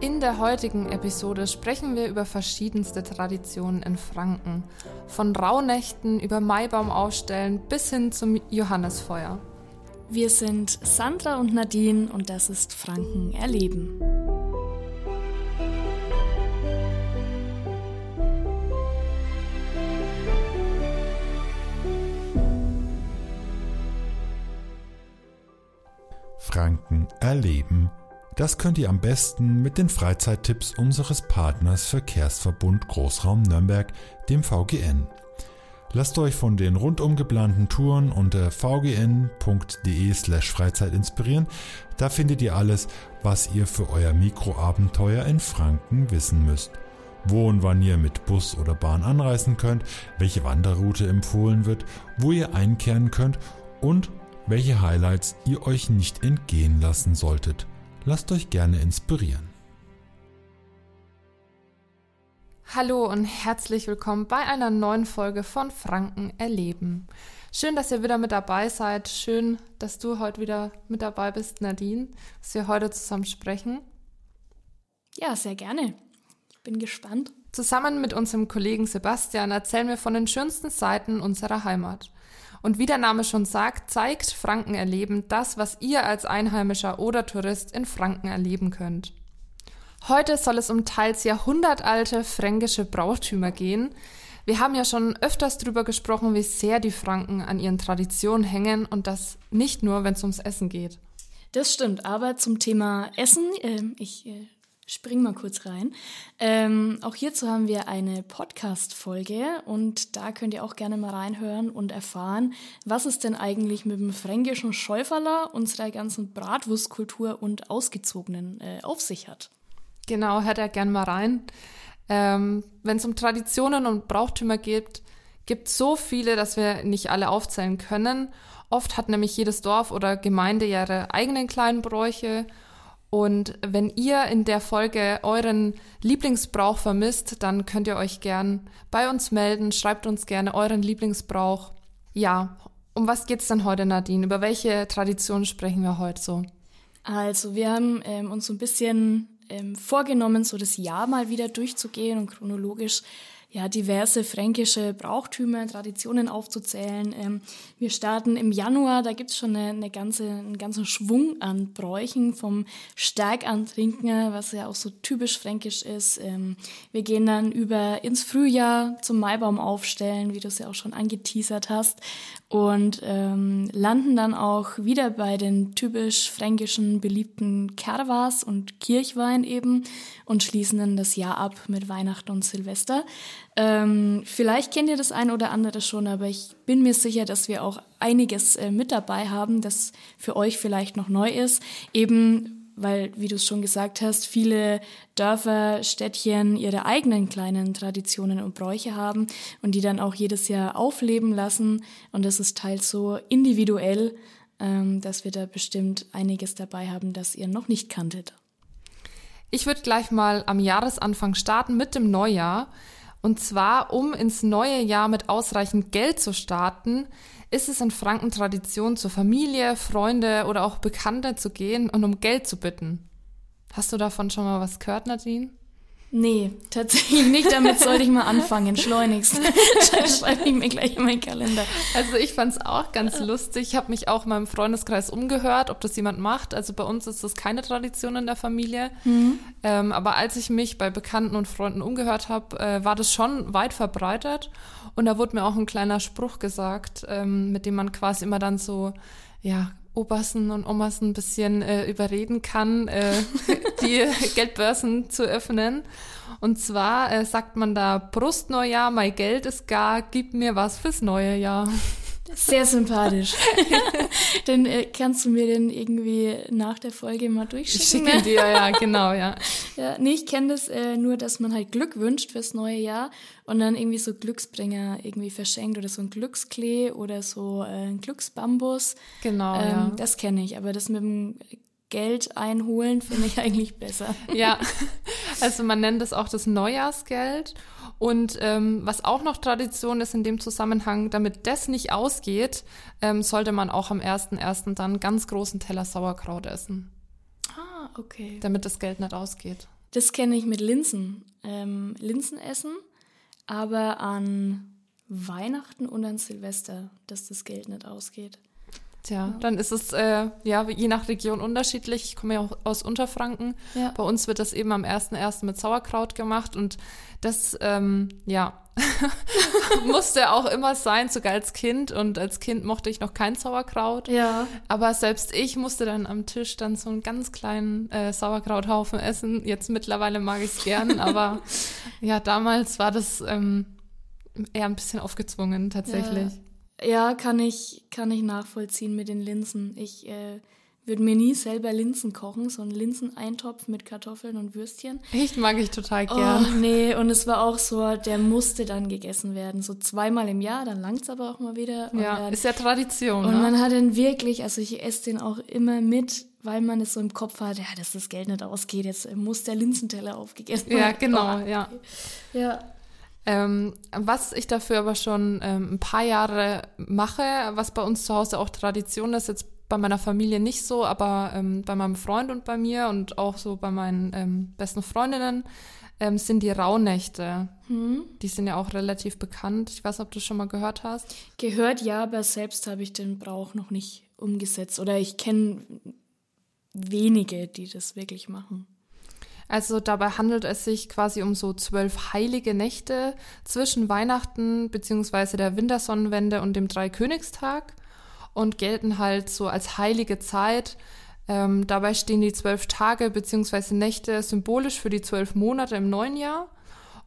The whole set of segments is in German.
In der heutigen Episode sprechen wir über verschiedenste Traditionen in Franken. Von Rauhnächten über Maibaum aufstellen bis hin zum Johannesfeuer. Wir sind Sandra und Nadine und das ist Franken erleben. Franken erleben. Das könnt ihr am besten mit den Freizeittipps unseres Partners Verkehrsverbund Großraum Nürnberg, dem VGN. Lasst euch von den rundum geplanten Touren unter vgn.de/slash Freizeit inspirieren. Da findet ihr alles, was ihr für euer Mikroabenteuer in Franken wissen müsst. Wo und wann ihr mit Bus oder Bahn anreisen könnt, welche Wanderroute empfohlen wird, wo ihr einkehren könnt und welche Highlights ihr euch nicht entgehen lassen solltet. Lasst euch gerne inspirieren. Hallo und herzlich willkommen bei einer neuen Folge von Franken erleben. Schön, dass ihr wieder mit dabei seid. Schön, dass du heute wieder mit dabei bist, Nadine, dass wir heute zusammen sprechen. Ja, sehr gerne. Ich bin gespannt. Zusammen mit unserem Kollegen Sebastian erzählen wir von den schönsten Seiten unserer Heimat. Und wie der Name schon sagt, zeigt Franken erleben das, was ihr als Einheimischer oder Tourist in Franken erleben könnt. Heute soll es um teils jahrhundertalte fränkische Brauchtümer gehen. Wir haben ja schon öfters darüber gesprochen, wie sehr die Franken an ihren Traditionen hängen und das nicht nur, wenn es ums Essen geht. Das stimmt, aber zum Thema Essen, äh, ich äh, spring mal kurz rein. Ähm, auch hierzu haben wir eine Podcast-Folge und da könnt ihr auch gerne mal reinhören und erfahren, was es denn eigentlich mit dem fränkischen Schäuferler, unserer ganzen Bratwurstkultur und Ausgezogenen äh, auf sich hat. Genau, hört er gerne mal rein. Ähm, Wenn es um Traditionen und Brauchtümer geht, gibt es so viele, dass wir nicht alle aufzählen können. Oft hat nämlich jedes Dorf oder Gemeinde ihre eigenen kleinen Bräuche und wenn ihr in der Folge euren Lieblingsbrauch vermisst, dann könnt ihr euch gern bei uns melden. Schreibt uns gerne euren Lieblingsbrauch. Ja, um was geht's denn heute, Nadine? Über welche Tradition sprechen wir heute so? Also, wir haben ähm, uns so ein bisschen ähm, vorgenommen, so das Jahr mal wieder durchzugehen und chronologisch ja, diverse fränkische Brauchtümer, Traditionen aufzuzählen. Ähm, wir starten im Januar, da gibt's schon eine, eine ganze, einen ganzen Schwung an Bräuchen, vom Stärkantrinken, was ja auch so typisch fränkisch ist. Ähm, wir gehen dann über ins Frühjahr zum Maibaum aufstellen, wie du es ja auch schon angeteasert hast, und ähm, landen dann auch wieder bei den typisch fränkischen beliebten Kerwas und Kirchwein eben und schließen dann das Jahr ab mit Weihnachten und Silvester. Ähm, vielleicht kennt ihr das eine oder andere schon, aber ich bin mir sicher, dass wir auch einiges äh, mit dabei haben, das für euch vielleicht noch neu ist. Eben weil, wie du es schon gesagt hast, viele Dörfer, Städtchen ihre eigenen kleinen Traditionen und Bräuche haben und die dann auch jedes Jahr aufleben lassen. Und das ist teils so individuell, ähm, dass wir da bestimmt einiges dabei haben, das ihr noch nicht kanntet. Ich würde gleich mal am Jahresanfang starten mit dem Neujahr. Und zwar, um ins neue Jahr mit ausreichend Geld zu starten, ist es in Franken Tradition, zur Familie, Freunde oder auch Bekannte zu gehen und um Geld zu bitten. Hast du davon schon mal was gehört, Nadine? Nee, tatsächlich nicht. Damit sollte ich mal anfangen, schleunigst. Schreibe ich mir gleich in meinen Kalender. Also ich fand es auch ganz lustig. Ich habe mich auch in meinem Freundeskreis umgehört, ob das jemand macht. Also bei uns ist das keine Tradition in der Familie. Mhm. Ähm, aber als ich mich bei Bekannten und Freunden umgehört habe, äh, war das schon weit verbreitet. Und da wurde mir auch ein kleiner Spruch gesagt, ähm, mit dem man quasi immer dann so, ja, Obersten und Omas ein bisschen äh, überreden kann, äh, die Geldbörsen zu öffnen. Und zwar äh, sagt man da Brustneujahr, mein Geld ist gar, gib mir was fürs neue Jahr. Sehr sympathisch. dann äh, kannst du mir den irgendwie nach der Folge mal durchschicken. Ich schicke dir, ja, genau, ja. ja nee, ich kenne das äh, nur, dass man halt Glück wünscht fürs neue Jahr und dann irgendwie so Glücksbringer irgendwie verschenkt oder so ein Glücksklee oder so äh, ein Glücksbambus. Genau, ähm, ja. Das kenne ich, aber das mit dem Geld einholen finde ich eigentlich besser. ja, also man nennt es auch das Neujahrsgeld. Und ähm, was auch noch Tradition ist in dem Zusammenhang, damit das nicht ausgeht, ähm, sollte man auch am 1.1. dann ganz großen Teller Sauerkraut essen. Ah, okay. Damit das Geld nicht ausgeht. Das kenne ich mit Linsen. Ähm, Linsen essen, aber an Weihnachten und an Silvester, dass das Geld nicht ausgeht. Tja, ja. dann ist es äh, ja je nach Region unterschiedlich. Ich komme ja auch aus Unterfranken. Ja. Bei uns wird das eben am 1.1. mit Sauerkraut gemacht und das, ähm, ja, musste auch immer sein, sogar als Kind. Und als Kind mochte ich noch kein Sauerkraut. Ja. Aber selbst ich musste dann am Tisch dann so einen ganz kleinen äh, Sauerkrauthaufen essen. Jetzt mittlerweile mag ich es gern, aber ja, damals war das ähm, eher ein bisschen aufgezwungen tatsächlich. Ja. Ja, kann ich, kann ich nachvollziehen mit den Linsen. Ich äh, würde mir nie selber Linsen kochen, so einen Linseneintopf mit Kartoffeln und Würstchen. Echt mag ich total gern. Oh, nee, und es war auch so, der musste dann gegessen werden. So zweimal im Jahr, dann langt es aber auch mal wieder. ja, dann, ist ja Tradition. Und ne? man hat ihn wirklich, also ich esse den auch immer mit, weil man es so im Kopf hat, ja, dass das Geld nicht ausgeht, jetzt muss der Linsenteller aufgegessen werden. Ja, genau, oh, ja. Ja. Ähm, was ich dafür aber schon ähm, ein paar Jahre mache, was bei uns zu Hause auch Tradition ist, jetzt bei meiner Familie nicht so, aber ähm, bei meinem Freund und bei mir und auch so bei meinen ähm, besten Freundinnen ähm, sind die Rauhnächte. Hm. Die sind ja auch relativ bekannt. Ich weiß nicht, ob du schon mal gehört hast. Gehört ja, aber selbst habe ich den Brauch noch nicht umgesetzt oder ich kenne wenige, die das wirklich machen. Also dabei handelt es sich quasi um so zwölf heilige Nächte zwischen Weihnachten bzw. der Wintersonnenwende und dem Dreikönigstag und gelten halt so als heilige Zeit. Ähm, dabei stehen die zwölf Tage bzw. Nächte symbolisch für die zwölf Monate im neuen Jahr.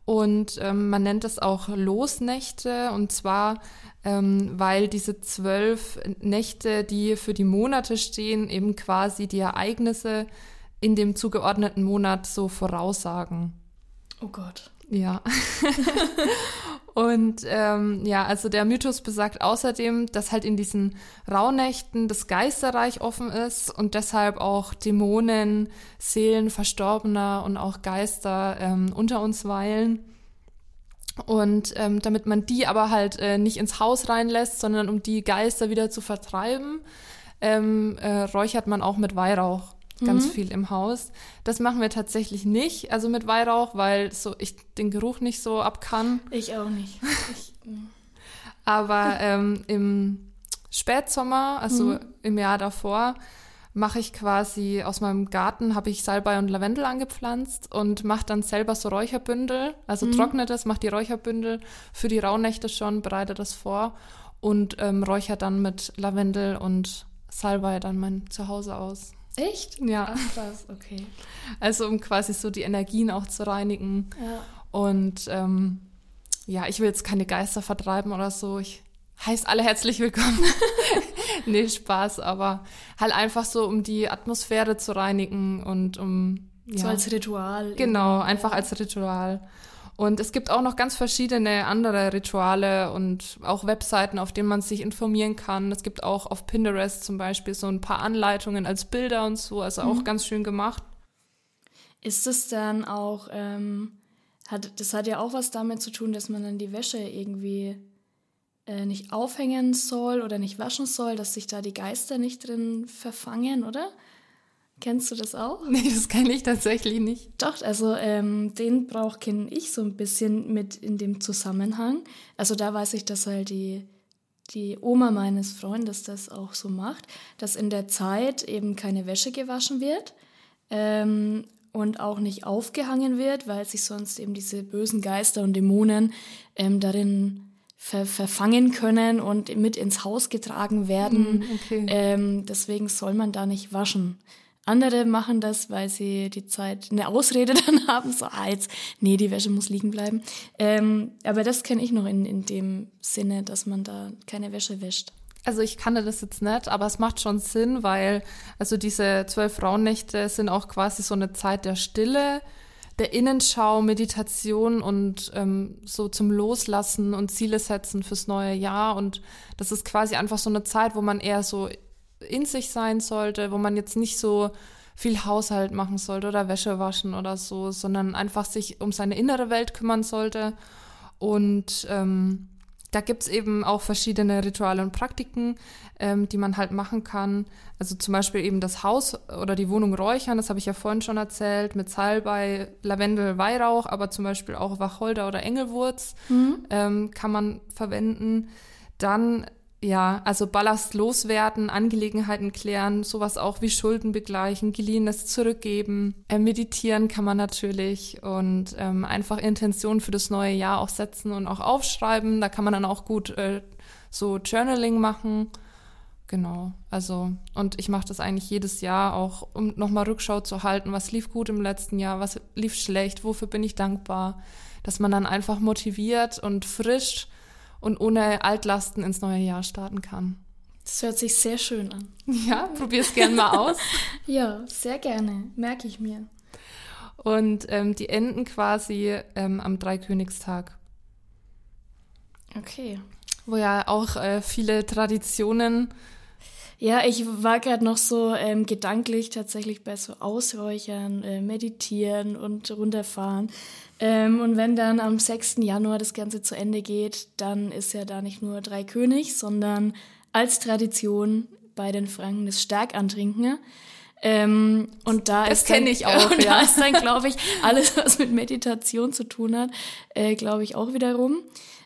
Und ähm, man nennt es auch Losnächte und zwar, ähm, weil diese zwölf Nächte, die für die Monate stehen, eben quasi die Ereignisse in dem zugeordneten Monat so voraussagen. Oh Gott. Ja. und ähm, ja, also der Mythos besagt außerdem, dass halt in diesen Rauhnächten das Geisterreich offen ist und deshalb auch Dämonen, Seelen Verstorbener und auch Geister ähm, unter uns weilen. Und ähm, damit man die aber halt äh, nicht ins Haus reinlässt, sondern um die Geister wieder zu vertreiben, ähm, äh, räuchert man auch mit Weihrauch ganz mhm. viel im Haus. Das machen wir tatsächlich nicht, also mit Weihrauch, weil so ich den Geruch nicht so ab kann. Ich auch nicht. Ich. Aber ähm, im Spätsommer, also mhm. im Jahr davor, mache ich quasi aus meinem Garten, habe ich Salbei und Lavendel angepflanzt und mache dann selber so Räucherbündel, also mhm. trockne das, mache die Räucherbündel für die Rauhnächte schon, bereite das vor und ähm, räuchere dann mit Lavendel und Salbei dann mein Zuhause aus. Echt? Ja. Ach, krass, okay. Also um quasi so die Energien auch zu reinigen. Ja. Und ähm, ja, ich will jetzt keine Geister vertreiben oder so. Ich heiße alle herzlich willkommen. nee, Spaß, aber halt einfach so, um die Atmosphäre zu reinigen und um. Ja, so als Ritual. Genau, einfach als Ritual. Und es gibt auch noch ganz verschiedene andere Rituale und auch Webseiten, auf denen man sich informieren kann. Es gibt auch auf Pinterest zum Beispiel so ein paar Anleitungen als Bilder und so, also auch mhm. ganz schön gemacht. Ist es dann auch, ähm, hat, das hat ja auch was damit zu tun, dass man dann die Wäsche irgendwie äh, nicht aufhängen soll oder nicht waschen soll, dass sich da die Geister nicht drin verfangen, oder? Kennst du das auch? Nee, das kenne ich tatsächlich nicht. Doch, also ähm, den Brauch kenne ich so ein bisschen mit in dem Zusammenhang. Also da weiß ich, dass halt die, die Oma meines Freundes das auch so macht, dass in der Zeit eben keine Wäsche gewaschen wird ähm, und auch nicht aufgehangen wird, weil sich sonst eben diese bösen Geister und Dämonen ähm, darin ver verfangen können und mit ins Haus getragen werden. Mm, okay. Ähm, deswegen soll man da nicht waschen. Andere machen das, weil sie die Zeit, eine Ausrede dann haben, so, ah, jetzt, nee, die Wäsche muss liegen bleiben. Ähm, aber das kenne ich noch in, in dem Sinne, dass man da keine Wäsche wäscht. Also ich kannte das jetzt nicht, aber es macht schon Sinn, weil also diese zwölf Frauennächte sind auch quasi so eine Zeit der Stille, der Innenschau, Meditation und ähm, so zum Loslassen und Ziele setzen fürs neue Jahr. Und das ist quasi einfach so eine Zeit, wo man eher so in sich sein sollte, wo man jetzt nicht so viel Haushalt machen sollte oder Wäsche waschen oder so, sondern einfach sich um seine innere Welt kümmern sollte. Und ähm, da gibt's eben auch verschiedene Rituale und Praktiken, ähm, die man halt machen kann. Also zum Beispiel eben das Haus oder die Wohnung räuchern, das habe ich ja vorhin schon erzählt, mit Salbei, Lavendel, Weihrauch, aber zum Beispiel auch Wacholder oder Engelwurz mhm. ähm, kann man verwenden. Dann ja, also Ballast loswerden, Angelegenheiten klären, sowas auch wie Schulden begleichen, geliehenes zurückgeben. Äh, meditieren kann man natürlich und ähm, einfach Intentionen für das neue Jahr auch setzen und auch aufschreiben. Da kann man dann auch gut äh, so Journaling machen. Genau, also und ich mache das eigentlich jedes Jahr auch, um nochmal Rückschau zu halten, was lief gut im letzten Jahr, was lief schlecht, wofür bin ich dankbar, dass man dann einfach motiviert und frisch und ohne Altlasten ins neue Jahr starten kann. Das hört sich sehr schön an. Ja, probier's gern mal aus. ja, sehr gerne, merke ich mir. Und ähm, die enden quasi ähm, am Dreikönigstag. Okay. Wo ja auch äh, viele Traditionen ja, ich war gerade noch so ähm, gedanklich tatsächlich bei so Ausräuchern, äh, Meditieren und runterfahren. Ähm, und wenn dann am 6. Januar das Ganze zu Ende geht, dann ist ja da nicht nur Drei König, sondern als Tradition bei den Franken das Stärkantrinken. Ähm, und da das kenne ich auch. Äh, ja. Da ist dann, glaube ich, alles, was mit Meditation zu tun hat, äh, glaube ich auch wiederum.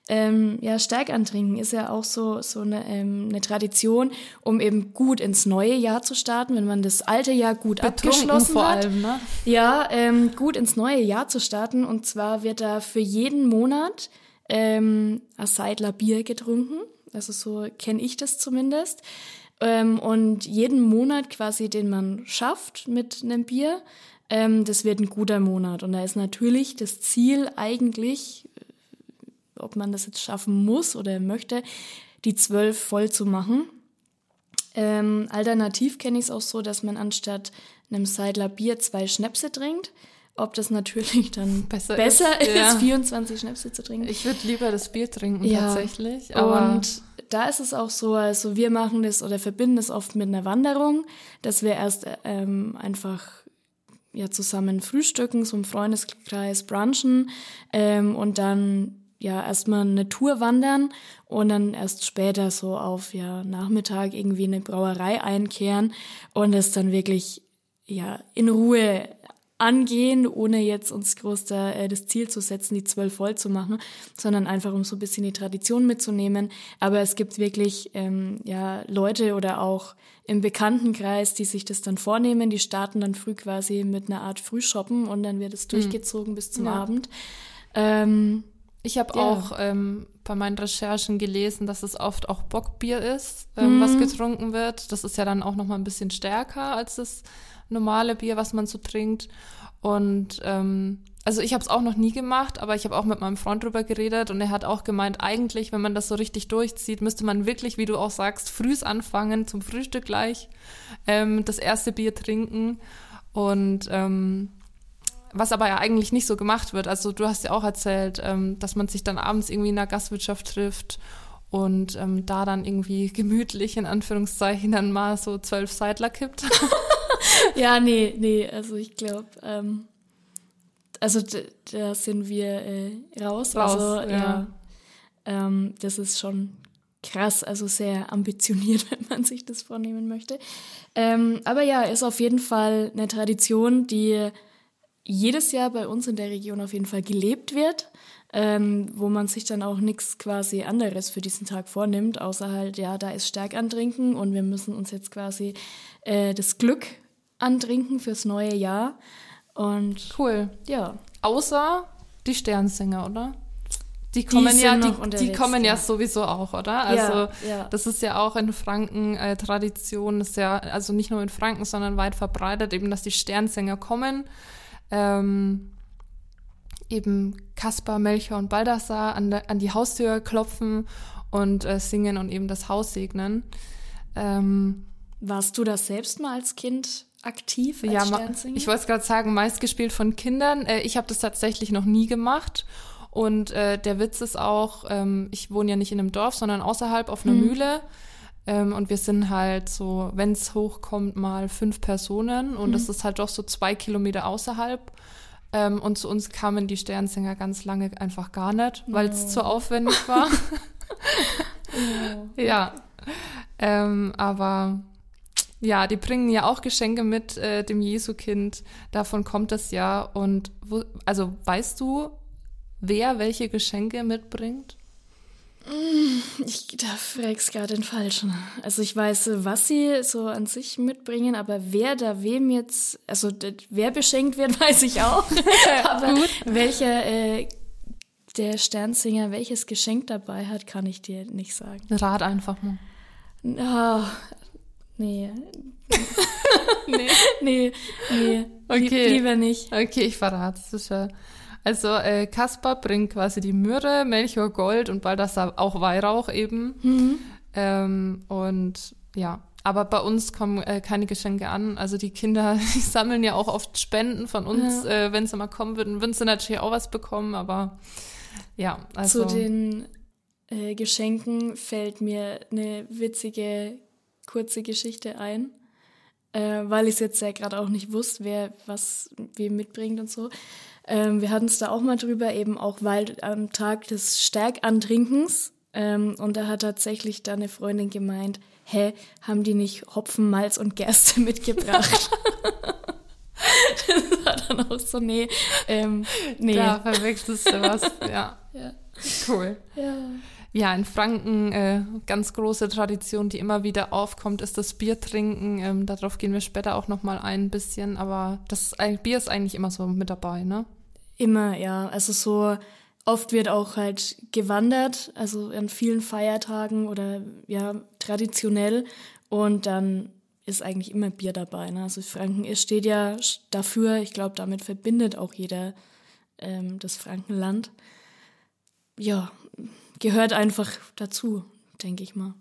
Ähm, ja, stark antrinken ist ja auch so, so eine, ähm, eine Tradition, um eben gut ins neue Jahr zu starten, wenn man das alte Jahr gut Betrunken abgeschlossen vor hat. Allem, ne? Ja, ähm, gut ins neue Jahr zu starten. Und zwar wird da für jeden Monat ähm, ein Seidler Bier getrunken. Also so kenne ich das zumindest. Ähm, und jeden Monat quasi, den man schafft mit einem Bier, ähm, das wird ein guter Monat. Und da ist natürlich das Ziel eigentlich ob man das jetzt schaffen muss oder möchte, die zwölf voll zu machen. Ähm, alternativ kenne ich es auch so, dass man anstatt einem Seidler Bier zwei Schnäpse trinkt. Ob das natürlich dann besser, besser ist, ist ja. 24 Schnäpse zu trinken. Ich würde lieber das Bier trinken ja. tatsächlich. und da ist es auch so, also wir machen das oder verbinden das oft mit einer Wanderung, dass wir erst ähm, einfach ja zusammen frühstücken, so im Freundeskreis brunchen ähm, und dann ja erstmal eine Tour wandern und dann erst später so auf ja Nachmittag irgendwie eine Brauerei einkehren und es dann wirklich ja in Ruhe angehen, ohne jetzt uns groß da, äh, das Ziel zu setzen, die zwölf voll zu machen, sondern einfach um so ein bisschen die Tradition mitzunehmen. Aber es gibt wirklich ähm, ja Leute oder auch im Bekanntenkreis, die sich das dann vornehmen, die starten dann früh quasi mit einer Art Frühshoppen und dann wird es hm. durchgezogen mhm. bis zum ja. Abend. Ähm, ich habe ja. auch ähm, bei meinen Recherchen gelesen, dass es oft auch Bockbier ist, ähm, mhm. was getrunken wird. Das ist ja dann auch noch mal ein bisschen stärker als das normale Bier, was man so trinkt. Und ähm, also ich habe es auch noch nie gemacht, aber ich habe auch mit meinem Freund drüber geredet und er hat auch gemeint, eigentlich, wenn man das so richtig durchzieht, müsste man wirklich, wie du auch sagst, frühs anfangen, zum Frühstück gleich, ähm, das erste Bier trinken. Und ähm, was aber ja eigentlich nicht so gemacht wird. Also du hast ja auch erzählt, ähm, dass man sich dann abends irgendwie in der Gastwirtschaft trifft und ähm, da dann irgendwie gemütlich in Anführungszeichen dann mal so zwölf Seidler kippt. ja, nee, nee, also ich glaube, ähm, also da sind wir äh, raus. raus. Also ja, ja ähm, das ist schon krass, also sehr ambitioniert, wenn man sich das vornehmen möchte. Ähm, aber ja, ist auf jeden Fall eine Tradition, die jedes Jahr bei uns in der Region auf jeden Fall gelebt wird, ähm, wo man sich dann auch nichts quasi anderes für diesen Tag vornimmt, außer halt, ja, da ist Stärk antrinken und wir müssen uns jetzt quasi äh, das Glück antrinken fürs neue Jahr. Und cool. Ja. Außer die Sternsinger, oder? Die kommen die ja, die, die kommen ja, ja, sowieso auch, oder? Also ja, ja. das ist ja auch in Franken äh, Tradition, ist ja also nicht nur in Franken, sondern weit verbreitet, eben, dass die Sternsänger kommen ähm, eben Kaspar, Melchior und Baldassar an, de, an die Haustür klopfen und äh, singen und eben das Haus segnen. Ähm, Warst du das selbst mal als Kind aktiv als ja, Sternsinger? ich wollte es gerade sagen, meist gespielt von Kindern. Äh, ich habe das tatsächlich noch nie gemacht. Und äh, der Witz ist auch, ähm, ich wohne ja nicht in einem Dorf, sondern außerhalb auf einer mhm. Mühle. Ähm, und wir sind halt so, wenn es hochkommt, mal fünf Personen. Und mhm. das ist halt doch so zwei Kilometer außerhalb. Ähm, und zu uns kamen die Sternsinger ganz lange einfach gar nicht, weil es oh. zu aufwendig war. ja. Ähm, aber ja, die bringen ja auch Geschenke mit äh, dem Jesu-Kind. Davon kommt es ja. Und wo, also weißt du, wer welche Geschenke mitbringt? Ich da fragst gerade den Falschen. Also ich weiß, was sie so an sich mitbringen, aber wer da wem jetzt, also wer beschenkt wird, weiß ich auch. aber Gut. welcher äh, der Sternsinger welches Geschenk dabei hat, kann ich dir nicht sagen. Rat einfach mal. Oh, nee. nee. nee, nee. Okay. Lieber nicht. Okay, ich verrate es sicher. Also äh, Kaspar bringt quasi die Myrrhe, Melchior Gold und Baldassar auch Weihrauch eben. Mhm. Ähm, und ja, aber bei uns kommen äh, keine Geschenke an. Also die Kinder, die sammeln ja auch oft Spenden von uns. Ja. Äh, Wenn sie mal kommen würden, würden sie natürlich auch was bekommen, aber ja, also. Zu den äh, Geschenken fällt mir eine witzige, kurze Geschichte ein. Äh, weil ich es jetzt ja gerade auch nicht wusste, wer was wem mitbringt und so. Ähm, wir hatten es da auch mal drüber, eben auch weil am Tag des Stärkantrinkens. Ähm, und da hat tatsächlich da eine Freundin gemeint, hä, haben die nicht Hopfen, Malz und Gerste mitgebracht? das war dann auch so, nee, ähm, nee. Da verwechselst du was, ja. ja. Cool. Ja. Ja, in Franken äh, ganz große Tradition, die immer wieder aufkommt, ist das Biertrinken. Ähm, darauf gehen wir später auch noch mal ein bisschen, aber das Bier ist eigentlich immer so mit dabei, ne? Immer, ja. Also so oft wird auch halt gewandert, also an vielen Feiertagen oder ja, traditionell. Und dann ist eigentlich immer Bier dabei. Ne? Also Franken steht ja dafür, ich glaube, damit verbindet auch jeder ähm, das Frankenland. Ja, gehört einfach dazu, denke ich mal.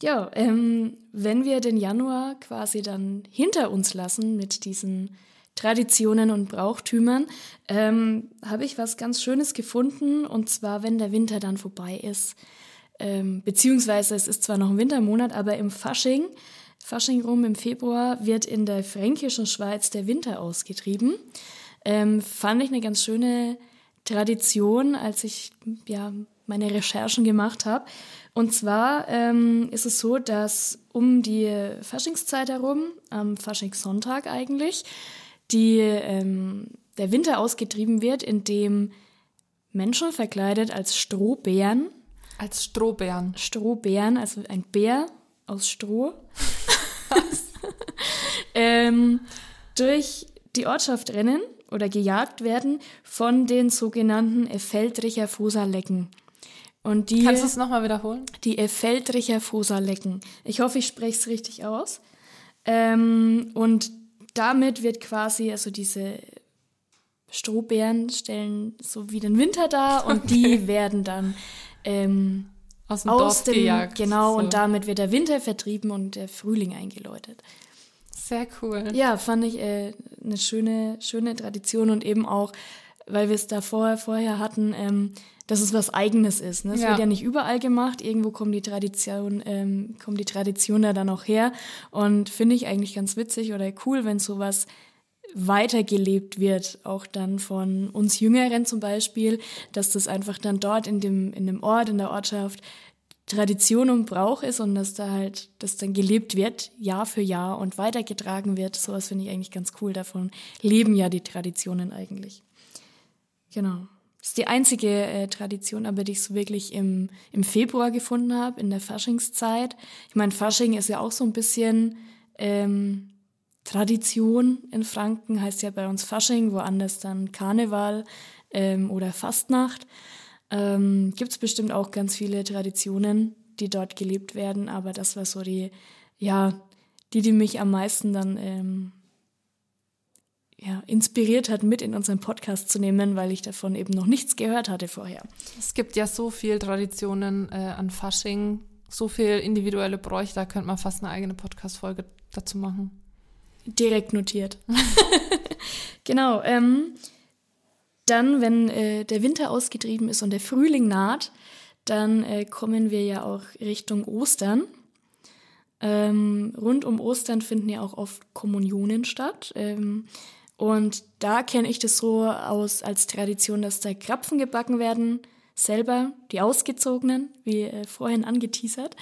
Ja, ähm, wenn wir den Januar quasi dann hinter uns lassen mit diesen Traditionen und Brauchtümern, ähm, habe ich was ganz Schönes gefunden. Und zwar, wenn der Winter dann vorbei ist, ähm, beziehungsweise es ist zwar noch ein Wintermonat, aber im Fasching, Fasching rum im Februar, wird in der fränkischen Schweiz der Winter ausgetrieben. Ähm, fand ich eine ganz schöne Tradition, als ich ja meine Recherchen gemacht habe. Und zwar ähm, ist es so, dass um die Faschingszeit herum, am Faschingssonntag eigentlich, die, ähm, der Winter ausgetrieben wird, indem Menschen verkleidet als Strohbären. Als Strohbären. Strohbären, also ein Bär aus Stroh. ähm, durch die Ortschaft rennen oder gejagt werden von den sogenannten Effeldricher Fosa-Lecken. Und die, Kannst du es nochmal wiederholen? Die Effeldricher Fosa-Lecken. Ich hoffe, ich spreche es richtig aus. Ähm, und damit wird quasi, also diese Strohbären stellen so wie den Winter dar und okay. die werden dann ähm, aus dem, aus Dorf dem gejagt. Genau, so. und damit wird der Winter vertrieben und der Frühling eingeläutet. Sehr cool. Ja, fand ich äh, eine schöne, schöne Tradition und eben auch, weil wir es da vorher, vorher hatten, ähm, dass es was Eigenes ist. Ne? Es ja. wird ja nicht überall gemacht. Irgendwo kommt die Tradition, ähm, kommt die Tradition da dann auch her. Und finde ich eigentlich ganz witzig oder cool, wenn sowas weitergelebt wird, auch dann von uns Jüngeren zum Beispiel, dass das einfach dann dort in dem, in dem Ort, in der Ortschaft Tradition und Brauch ist und dass da halt das dann gelebt wird, Jahr für Jahr und weitergetragen wird. Sowas finde ich eigentlich ganz cool. Davon leben ja die Traditionen eigentlich. Genau. Das ist die einzige äh, Tradition, aber die ich so wirklich im, im Februar gefunden habe, in der Faschingszeit. Ich meine, Fasching ist ja auch so ein bisschen ähm, Tradition in Franken, heißt ja bei uns Fasching, woanders dann Karneval ähm, oder Fastnacht. Ähm, Gibt es bestimmt auch ganz viele Traditionen, die dort gelebt werden, aber das war so die, ja, die, die mich am meisten dann ähm, ja, inspiriert hat, mit in unseren Podcast zu nehmen, weil ich davon eben noch nichts gehört hatte vorher. Es gibt ja so viel Traditionen äh, an Fasching, so viel individuelle Bräuche, da könnte man fast eine eigene Podcast-Folge dazu machen. Direkt notiert. genau. Ähm, dann, wenn äh, der Winter ausgetrieben ist und der Frühling naht, dann äh, kommen wir ja auch Richtung Ostern. Ähm, rund um Ostern finden ja auch oft Kommunionen statt. Ähm, und da kenne ich das so aus als Tradition, dass da Krapfen gebacken werden, selber, die Ausgezogenen, wie äh, vorhin angeteasert,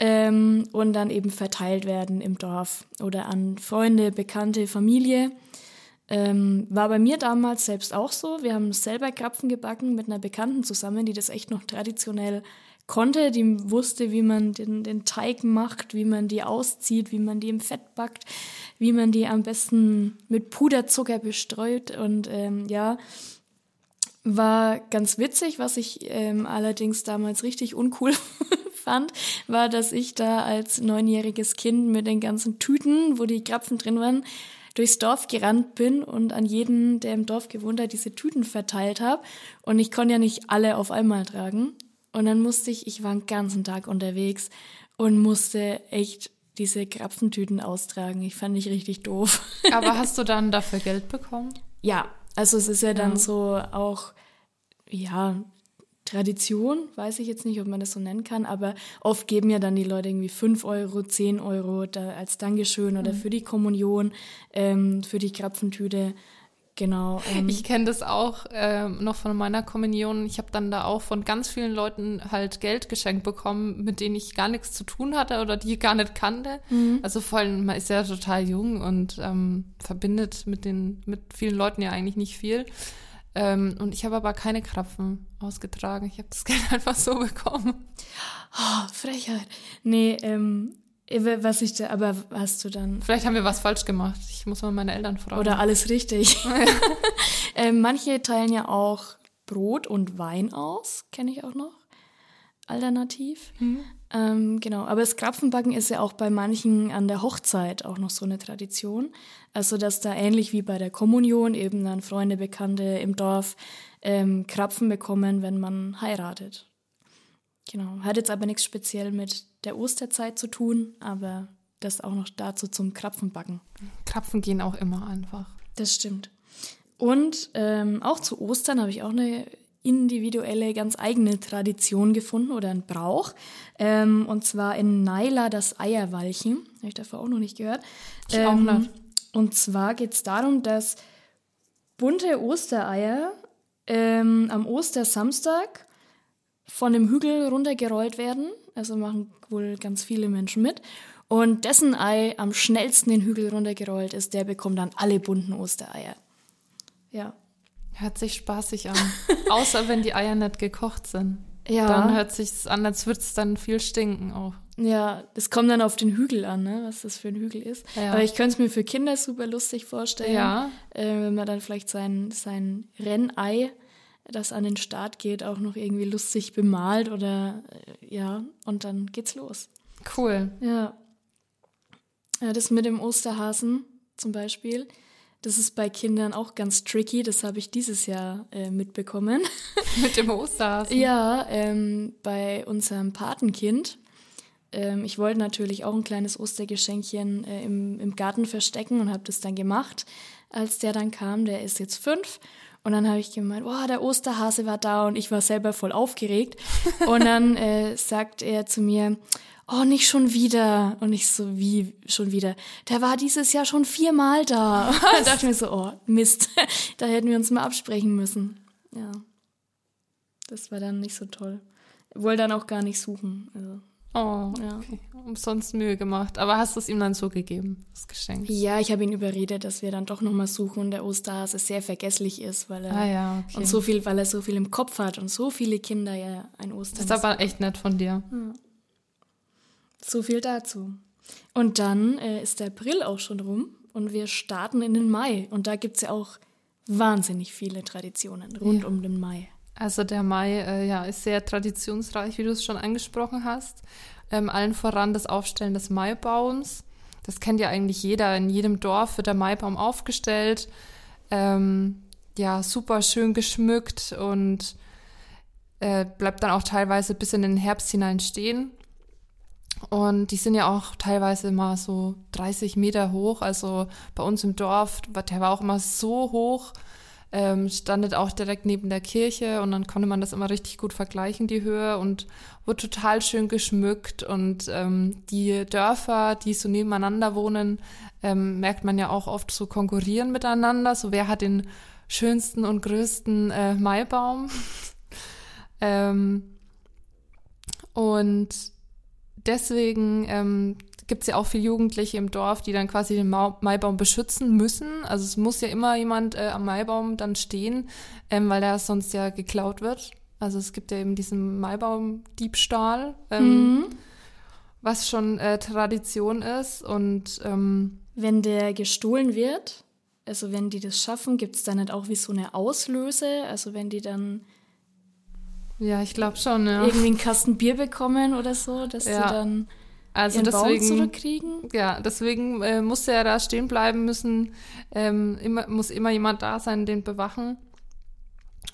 ähm, und dann eben verteilt werden im Dorf oder an Freunde, Bekannte, Familie. Ähm, war bei mir damals selbst auch so. Wir haben selber Krapfen gebacken mit einer Bekannten zusammen, die das echt noch traditionell konnte, die wusste, wie man den, den Teig macht, wie man die auszieht, wie man die im Fett backt, wie man die am besten mit Puderzucker bestreut. Und ähm, ja, war ganz witzig, was ich ähm, allerdings damals richtig uncool fand, war, dass ich da als neunjähriges Kind mit den ganzen Tüten, wo die Krapfen drin waren, durchs Dorf gerannt bin und an jeden, der im Dorf gewohnt hat, diese Tüten verteilt habe. Und ich konnte ja nicht alle auf einmal tragen. Und dann musste ich, ich war den ganzen Tag unterwegs und musste echt diese Krapfentüten austragen. Ich fand ich richtig doof. Aber hast du dann dafür Geld bekommen? Ja, also es ist ja dann ja. so auch, ja, Tradition, weiß ich jetzt nicht, ob man das so nennen kann, aber oft geben ja dann die Leute irgendwie 5 Euro, 10 Euro da als Dankeschön oder mhm. für die Kommunion, ähm, für die Krapfentüte. Genau. Ähm. Ich kenne das auch ähm, noch von meiner Kommunion. Ich habe dann da auch von ganz vielen Leuten halt Geld geschenkt bekommen, mit denen ich gar nichts zu tun hatte oder die ich gar nicht kannte. Mhm. Also vor allem, man ist ja total jung und ähm, verbindet mit den mit vielen Leuten ja eigentlich nicht viel. Ähm, und ich habe aber keine Krapfen ausgetragen. Ich habe das Geld einfach so bekommen. Oh, Frechheit. Nee, ähm, was ich da, aber hast du dann. Vielleicht haben wir was falsch gemacht. Ich muss mal meine Eltern fragen. Oder alles richtig. äh, manche teilen ja auch Brot und Wein aus, kenne ich auch noch. Alternativ. Mhm. Ähm, genau, aber das Krapfenbacken ist ja auch bei manchen an der Hochzeit auch noch so eine Tradition. Also, dass da ähnlich wie bei der Kommunion eben dann Freunde, Bekannte im Dorf ähm, Krapfen bekommen, wenn man heiratet. Genau, hat jetzt aber nichts speziell mit der Osterzeit zu tun, aber das auch noch dazu zum Krapfenbacken. Krapfen gehen auch immer einfach. Das stimmt. Und ähm, auch zu Ostern habe ich auch eine individuelle, ganz eigene Tradition gefunden oder ein Brauch. Ähm, und zwar in Naila das Eierwalchen. Habe ich davor auch noch nicht gehört. Ich ähm, auch nicht. Und zwar geht es darum, dass bunte Ostereier ähm, am Ostersamstag von dem Hügel runtergerollt werden. Also machen wohl ganz viele Menschen mit. Und dessen Ei am schnellsten den Hügel runtergerollt ist, der bekommt dann alle bunten Ostereier. Ja. Hört sich spaßig an. Außer wenn die Eier nicht gekocht sind. Ja. Dann hört sich an, als würde es dann viel stinken auch. Ja, das kommt dann auf den Hügel an, ne? was das für ein Hügel ist. Ja. Aber ich könnte es mir für Kinder super lustig vorstellen, ja. äh, wenn man dann vielleicht sein, sein Rennei das an den Start geht, auch noch irgendwie lustig bemalt oder äh, ja, und dann geht's los. Cool. Ja. ja. Das mit dem Osterhasen zum Beispiel, das ist bei Kindern auch ganz tricky. Das habe ich dieses Jahr äh, mitbekommen. mit dem Osterhasen? Ja, ähm, bei unserem Patenkind. Ähm, ich wollte natürlich auch ein kleines Ostergeschenkchen äh, im, im Garten verstecken und habe das dann gemacht. Als der dann kam, der ist jetzt fünf und dann habe ich gemeint, oh, der Osterhase war da und ich war selber voll aufgeregt. Und dann äh, sagt er zu mir, oh, nicht schon wieder. Und ich so, wie schon wieder? Der war dieses Jahr schon viermal da. da dachte ich mir so, oh, Mist, da hätten wir uns mal absprechen müssen. Ja. Das war dann nicht so toll. Wollte dann auch gar nicht suchen. Also. Oh, ja. okay. Umsonst Mühe gemacht. Aber hast du es ihm dann so gegeben, das Geschenk? Ja, ich habe ihn überredet, dass wir dann doch nochmal suchen und der Osterhase sehr vergesslich ist, weil er ah, ja, okay. und so viel, weil er so viel im Kopf hat und so viele Kinder ja ein Osterhase. Das ist aber echt nett von dir. Ja. So viel dazu. Und dann äh, ist der April auch schon rum und wir starten in den Mai. Und da gibt es ja auch wahnsinnig viele Traditionen rund ja. um den Mai. Also der Mai äh, ja, ist sehr traditionsreich, wie du es schon angesprochen hast. Ähm, allen voran das Aufstellen des Maibaums. Das kennt ja eigentlich jeder. In jedem Dorf wird der Maibaum aufgestellt. Ähm, ja, super schön geschmückt und äh, bleibt dann auch teilweise bis in den Herbst hinein stehen. Und die sind ja auch teilweise immer so 30 Meter hoch. Also bei uns im Dorf, der war auch immer so hoch ähm, standet auch direkt neben der Kirche und dann konnte man das immer richtig gut vergleichen, die Höhe und wurde total schön geschmückt und ähm, die Dörfer, die so nebeneinander wohnen, ähm, merkt man ja auch oft so konkurrieren miteinander, so wer hat den schönsten und größten äh, Maibaum. Ähm, und deswegen ähm, gibt es ja auch viele Jugendliche im Dorf, die dann quasi den Ma Maibaum beschützen müssen. Also es muss ja immer jemand äh, am Maibaum dann stehen, ähm, weil der sonst ja geklaut wird. Also es gibt ja eben diesen Maibaumdiebstahl, ähm, mhm. was schon äh, Tradition ist. Und ähm, wenn der gestohlen wird, also wenn die das schaffen, gibt es dann nicht auch wie so eine Auslöse? Also wenn die dann ja, ich glaube schon, ja. Irgendwie einen Kasten Bier bekommen oder so, dass ja. sie dann also ihren deswegen, Baum zurückkriegen. Ja, deswegen äh, muss er da stehen bleiben müssen, ähm, immer, muss immer jemand da sein, den bewachen.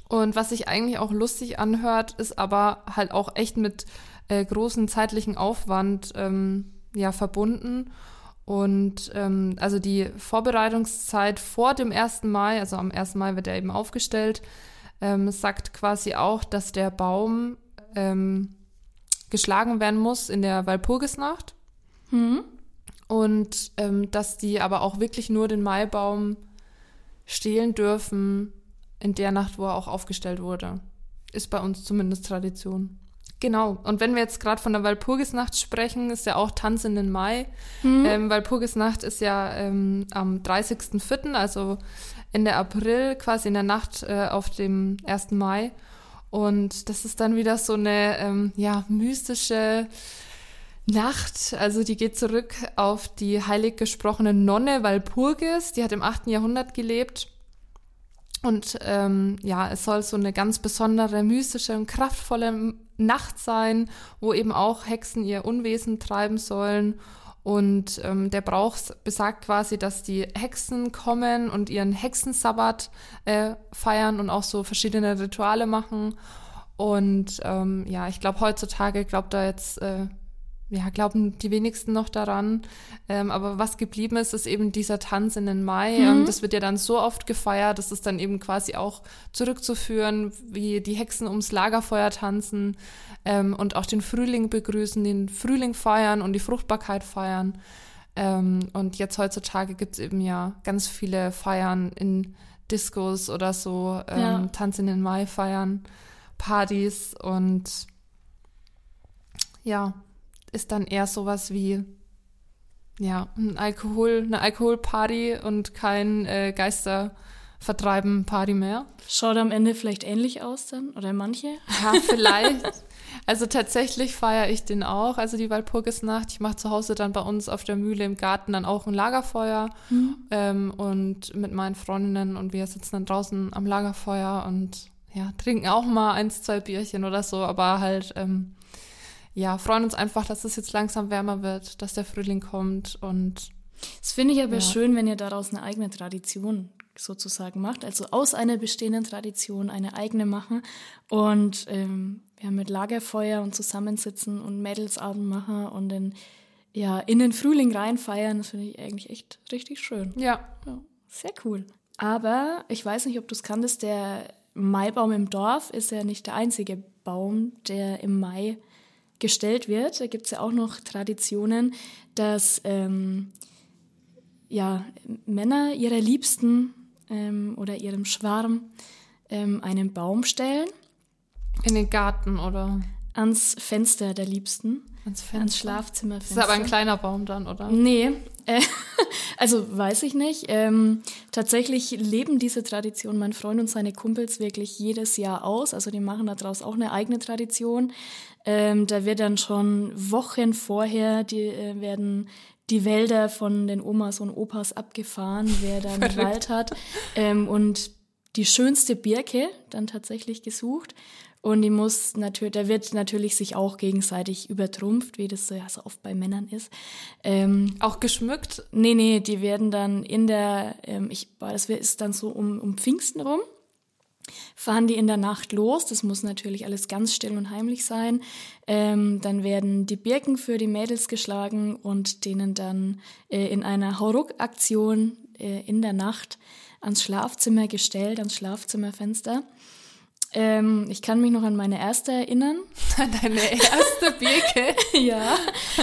Und was sich eigentlich auch lustig anhört, ist aber halt auch echt mit äh, großen zeitlichen Aufwand ähm, ja verbunden. Und ähm, also die Vorbereitungszeit vor dem 1. Mai, also am 1. Mai wird er eben aufgestellt, ähm, sagt quasi auch, dass der Baum ähm, geschlagen werden muss in der Walpurgisnacht. Mhm. Und ähm, dass die aber auch wirklich nur den Maibaum stehlen dürfen in der Nacht, wo er auch aufgestellt wurde. Ist bei uns zumindest Tradition. Genau. Und wenn wir jetzt gerade von der Walpurgisnacht sprechen, ist ja auch Tanz in den Mai. Mhm. Ähm, Walpurgisnacht ist ja ähm, am 30.04., also Ende April, quasi in der Nacht äh, auf dem 1. Mai. Und das ist dann wieder so eine ähm, ja, mystische Nacht. Also die geht zurück auf die heilig gesprochene Nonne Walpurgis. Die hat im 8. Jahrhundert gelebt. Und ähm, ja, es soll so eine ganz besondere, mystische und kraftvolle Nacht sein, wo eben auch Hexen ihr Unwesen treiben sollen. Und ähm, der Brauch besagt quasi, dass die Hexen kommen und ihren Hexensabbat äh, feiern und auch so verschiedene Rituale machen. Und ähm, ja, ich glaube, heutzutage glaubt da jetzt äh, ja, glauben die wenigsten noch daran. Ähm, aber was geblieben ist, ist eben dieser Tanz in den Mai. Mhm. Das wird ja dann so oft gefeiert, dass es dann eben quasi auch zurückzuführen, wie die Hexen ums Lagerfeuer tanzen ähm, und auch den Frühling begrüßen, den Frühling feiern und die Fruchtbarkeit feiern. Ähm, und jetzt heutzutage gibt es eben ja ganz viele Feiern in Discos oder so, ähm, ja. Tanz in den Mai feiern, Partys und ja, ist dann eher sowas wie ja, ein Alkohol, eine Alkoholparty und kein äh, Geistervertreiben-Party mehr. Schaut am Ende vielleicht ähnlich aus dann? Oder manche? Ja, vielleicht. also tatsächlich feiere ich den auch, also die Walpurgisnacht. Ich mache zu Hause dann bei uns auf der Mühle im Garten dann auch ein Lagerfeuer mhm. ähm, und mit meinen Freundinnen und wir sitzen dann draußen am Lagerfeuer und ja, trinken auch mal eins, zwei Bierchen oder so, aber halt ähm, ja, freuen uns einfach, dass es jetzt langsam wärmer wird, dass der Frühling kommt und das finde ich aber ja. schön, wenn ihr daraus eine eigene Tradition sozusagen macht. Also aus einer bestehenden Tradition eine eigene machen und ähm, ja, mit Lagerfeuer und zusammensitzen und Mädelsabend machen und dann ja, in den Frühling reinfeiern. Das finde ich eigentlich echt richtig schön. Ja. ja. Sehr cool. Aber ich weiß nicht, ob du es kanntest, der Maibaum im Dorf ist ja nicht der einzige Baum, der im Mai gestellt wird. Da gibt es ja auch noch Traditionen, dass ähm, ja, Männer ihrer Liebsten ähm, oder ihrem Schwarm ähm, einen Baum stellen. In den Garten oder? Ans Fenster der Liebsten. Ans, Fenster. ans Schlafzimmerfenster. Das ist aber ein kleiner Baum dann, oder? Nee, äh, also weiß ich nicht. Ähm, tatsächlich leben diese Tradition mein Freund und seine Kumpels wirklich jedes Jahr aus. Also die machen daraus auch eine eigene Tradition. Ähm, da wird dann schon Wochen vorher, die äh, werden die Wälder von den Omas und Opas abgefahren, wer da einen Wald hat. Ähm, und die schönste Birke dann tatsächlich gesucht. Und die muss natürlich, da wird natürlich sich auch gegenseitig übertrumpft, wie das so, ja, so oft bei Männern ist. Ähm, auch geschmückt? Nee, nee, die werden dann in der, ähm, ich, das ist dann so um, um Pfingsten rum fahren die in der Nacht los. Das muss natürlich alles ganz still und heimlich sein. Ähm, dann werden die Birken für die Mädels geschlagen und denen dann äh, in einer Hauruck-Aktion äh, in der Nacht ans Schlafzimmer gestellt, ans Schlafzimmerfenster. Ähm, ich kann mich noch an meine erste erinnern. Deine erste Birke? ja,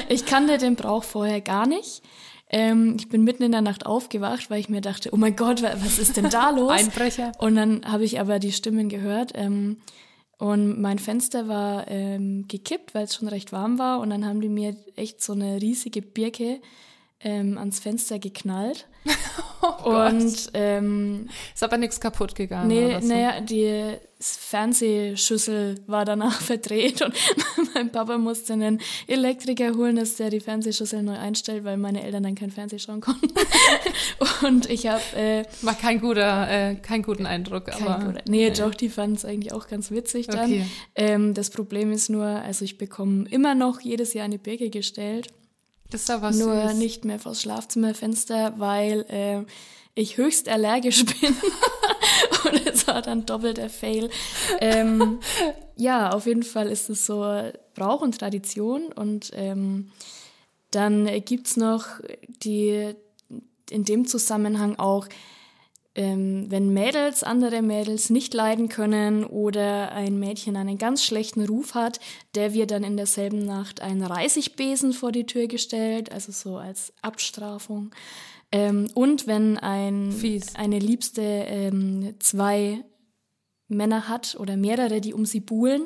ich kannte den Brauch vorher gar nicht. Ähm, ich bin mitten in der Nacht aufgewacht, weil ich mir dachte, oh mein Gott, was ist denn da los? Einbrecher. Und dann habe ich aber die Stimmen gehört. Ähm, Und mein Fenster war ähm, gekippt, weil es schon recht warm war. Und dann haben die mir echt so eine riesige Birke ähm, ans Fenster geknallt. oh und ähm, ist aber nichts kaputt gegangen. Nee, so. naja, die Fernsehschüssel war danach verdreht und mein Papa musste einen Elektriker holen, dass der die Fernsehschüssel neu einstellt, weil meine Eltern dann kein Fernsehen schauen konnten. und ich habe äh, war kein guter, äh, keinen guten Eindruck, kein aber guter. Nee, nee, doch, die fanden es eigentlich auch ganz witzig dann. Okay. Ähm, das Problem ist nur, also ich bekomme immer noch jedes Jahr eine Birke gestellt. Das ist aber Nur süß. nicht mehr vors Schlafzimmerfenster, weil äh, ich höchst allergisch bin. und es war dann doppelt der Fail. Ähm, ja, auf jeden Fall ist es so Brauch und Tradition. Und ähm, dann gibt's noch die in dem Zusammenhang auch ähm, wenn Mädels andere Mädels nicht leiden können oder ein Mädchen einen ganz schlechten Ruf hat, der wird dann in derselben Nacht ein Reisigbesen vor die Tür gestellt, also so als Abstrafung. Ähm, und wenn ein, eine Liebste ähm, zwei Männer hat oder mehrere, die um sie buhlen,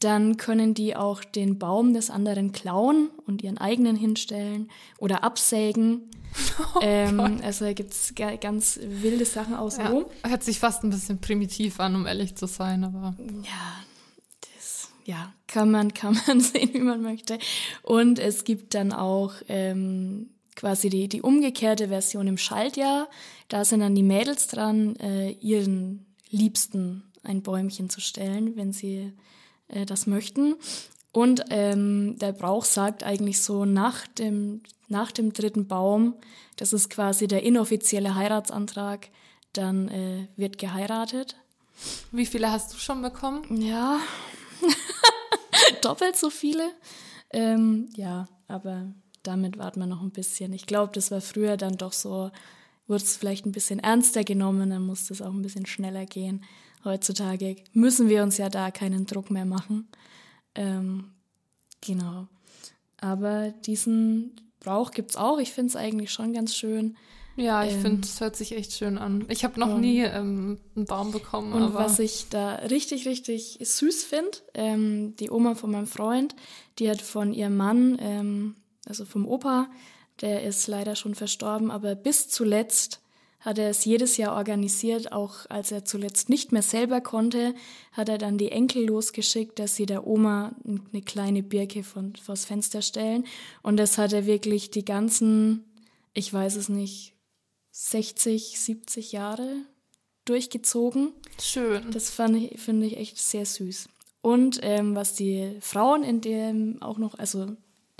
dann können die auch den Baum des anderen klauen und ihren eigenen hinstellen oder absägen. Oh ähm, also da gibt es ganz wilde Sachen außenrum. Ja, hört sich fast ein bisschen primitiv an, um ehrlich zu sein, aber. Ja, das ja, kann man, kann man sehen, wie man möchte. Und es gibt dann auch ähm, quasi die, die umgekehrte Version im Schaltjahr. Da sind dann die Mädels dran, äh, ihren Liebsten ein Bäumchen zu stellen, wenn sie äh, das möchten. Und ähm, der Brauch sagt eigentlich so nach dem, nach dem dritten Baum, das ist quasi der inoffizielle Heiratsantrag, dann äh, wird geheiratet. Wie viele hast du schon bekommen? Ja, doppelt so viele. Ähm, ja, aber damit warten wir noch ein bisschen. Ich glaube, das war früher dann doch so, wurde es vielleicht ein bisschen ernster genommen, dann musste es auch ein bisschen schneller gehen. Heutzutage müssen wir uns ja da keinen Druck mehr machen. Ähm, genau. Aber diesen Brauch gibt es auch. Ich finde es eigentlich schon ganz schön. Ja, ich ähm, finde, es hört sich echt schön an. Ich habe noch und, nie ähm, einen Baum bekommen. Und was ich da richtig, richtig süß finde, ähm, die Oma von meinem Freund, die hat von ihrem Mann, ähm, also vom Opa, der ist leider schon verstorben, aber bis zuletzt hat er es jedes Jahr organisiert, auch als er zuletzt nicht mehr selber konnte, hat er dann die Enkel losgeschickt, dass sie der Oma eine kleine Birke von, vors Fenster stellen. Und das hat er wirklich die ganzen, ich weiß es nicht, 60, 70 Jahre durchgezogen. Schön. Das ich, finde ich echt sehr süß. Und ähm, was die Frauen in dem auch noch, also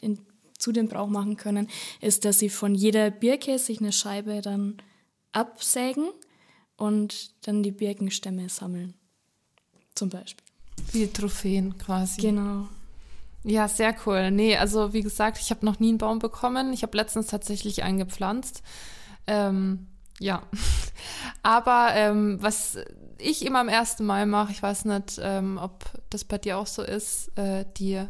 in, zu dem Brauch machen können, ist, dass sie von jeder Birke sich eine Scheibe dann absägen und dann die Birkenstämme sammeln. Zum Beispiel. Wie Trophäen quasi. Genau. Ja, sehr cool. Nee, also wie gesagt, ich habe noch nie einen Baum bekommen. Ich habe letztens tatsächlich einen gepflanzt. Ähm, ja. Aber ähm, was ich immer am 1. Mai mache, ich weiß nicht, ähm, ob das bei dir auch so ist, äh, die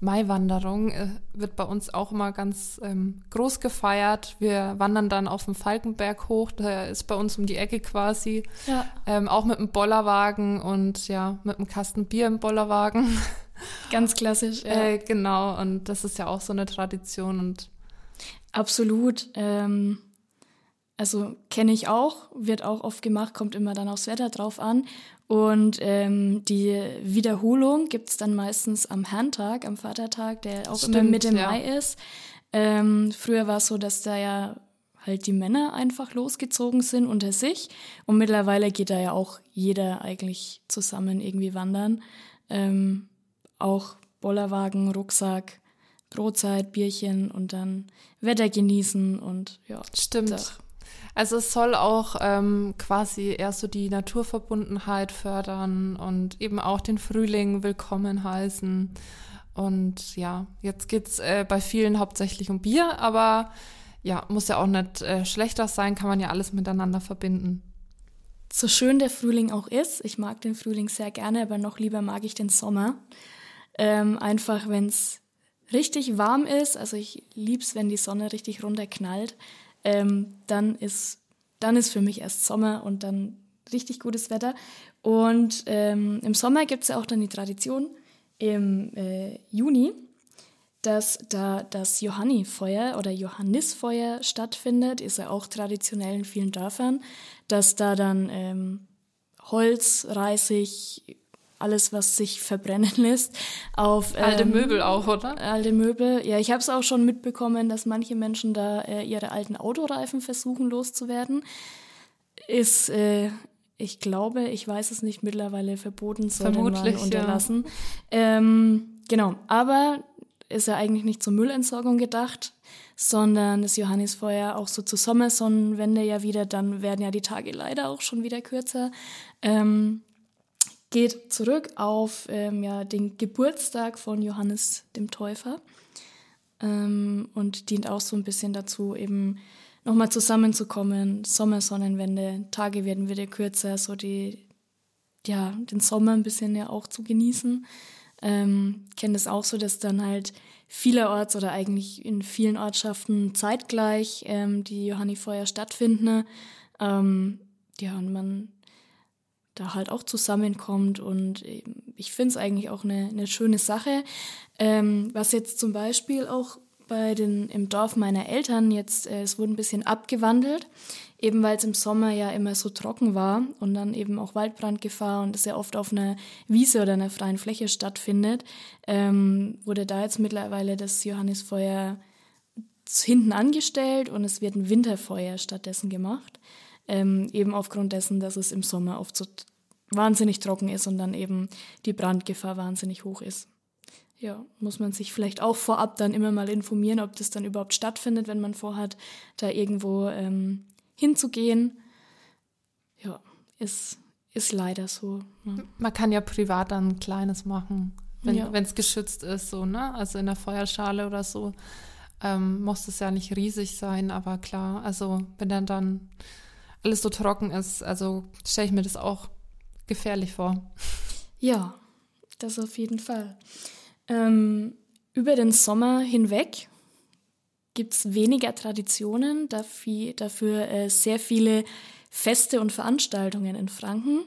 Maiwanderung äh, wird bei uns auch immer ganz ähm, groß gefeiert. Wir wandern dann auf dem Falkenberg hoch, der ist bei uns um die Ecke quasi. Ja. Ähm, auch mit einem Bollerwagen und ja, mit einem Kasten Bier im Bollerwagen. Ganz klassisch. Ja. Äh, genau, und das ist ja auch so eine Tradition und Absolut. Ähm, also kenne ich auch, wird auch oft gemacht, kommt immer dann aufs Wetter drauf an. Und ähm, die Wiederholung gibt's dann meistens am Herrntag, am Vatertag, der auch Stimmt, immer Mitte ja. Mai ist. Ähm, früher war es so, dass da ja halt die Männer einfach losgezogen sind unter sich. Und mittlerweile geht da ja auch jeder eigentlich zusammen irgendwie wandern. Ähm, auch Bollerwagen, Rucksack, Brotzeit, Bierchen und dann Wetter genießen und ja. Stimmt. Also es soll auch ähm, quasi eher so die Naturverbundenheit fördern und eben auch den Frühling willkommen heißen. Und ja, jetzt geht's äh, bei vielen hauptsächlich um Bier, aber ja, muss ja auch nicht äh, schlechter sein, kann man ja alles miteinander verbinden. So schön der Frühling auch ist, ich mag den Frühling sehr gerne, aber noch lieber mag ich den Sommer. Ähm, einfach, wenn es richtig warm ist, also ich lieb's, wenn die Sonne richtig runterknallt ähm, dann ist dann ist für mich erst Sommer und dann richtig gutes Wetter. Und ähm, im Sommer gibt es ja auch dann die Tradition im äh, Juni, dass da das Johannifeuer oder Johannisfeuer stattfindet, ist ja auch traditionell in vielen Dörfern, dass da dann ähm, Holz, Reisig, alles, was sich verbrennen lässt, auf ähm, alte Möbel auch, oder? Alte Möbel. Ja, ich habe es auch schon mitbekommen, dass manche Menschen da äh, ihre alten Autoreifen versuchen loszuwerden. Ist, äh, ich glaube, ich weiß es nicht, mittlerweile verboten, sondern man unterlassen. Ja. Ähm, genau, aber ist ja eigentlich nicht zur Müllentsorgung gedacht, sondern das Johannisfeuer auch so zur Sommersonnenwende ja wieder, dann werden ja die Tage leider auch schon wieder kürzer. Ähm, geht zurück auf ähm, ja, den Geburtstag von Johannes dem Täufer ähm, und dient auch so ein bisschen dazu, eben nochmal zusammenzukommen. Sommersonnenwende, Tage werden wieder kürzer, so die, ja, den Sommer ein bisschen ja auch zu genießen. Ähm, kenne das auch so, dass dann halt vielerorts oder eigentlich in vielen Ortschaften zeitgleich ähm, die Johannifeuer stattfinden. Ähm, ja, und man da halt auch zusammenkommt und ich finde es eigentlich auch eine, eine schöne Sache. Ähm, was jetzt zum Beispiel auch bei den im Dorf meiner Eltern jetzt, äh, es wurde ein bisschen abgewandelt eben weil es im Sommer ja immer so trocken war und dann eben auch Waldbrandgefahr und es ja oft auf einer Wiese oder einer freien Fläche stattfindet, ähm, wurde da jetzt mittlerweile das Johannisfeuer hinten angestellt und es wird ein Winterfeuer stattdessen gemacht. Ähm, eben aufgrund dessen, dass es im Sommer oft so wahnsinnig trocken ist und dann eben die Brandgefahr wahnsinnig hoch ist. Ja, muss man sich vielleicht auch vorab dann immer mal informieren, ob das dann überhaupt stattfindet, wenn man vorhat, da irgendwo ähm, hinzugehen. Ja, ist, ist leider so. Ne? Man kann ja privat dann ein kleines machen, wenn ja. es geschützt ist, so, ne? Also in der Feuerschale oder so. Ähm, muss es ja nicht riesig sein, aber klar, also wenn dann dann alles so trocken ist, also stelle ich mir das auch gefährlich vor. Ja, das auf jeden Fall. Ähm, über den Sommer hinweg gibt es weniger Traditionen, dafür, dafür äh, sehr viele Feste und Veranstaltungen in Franken.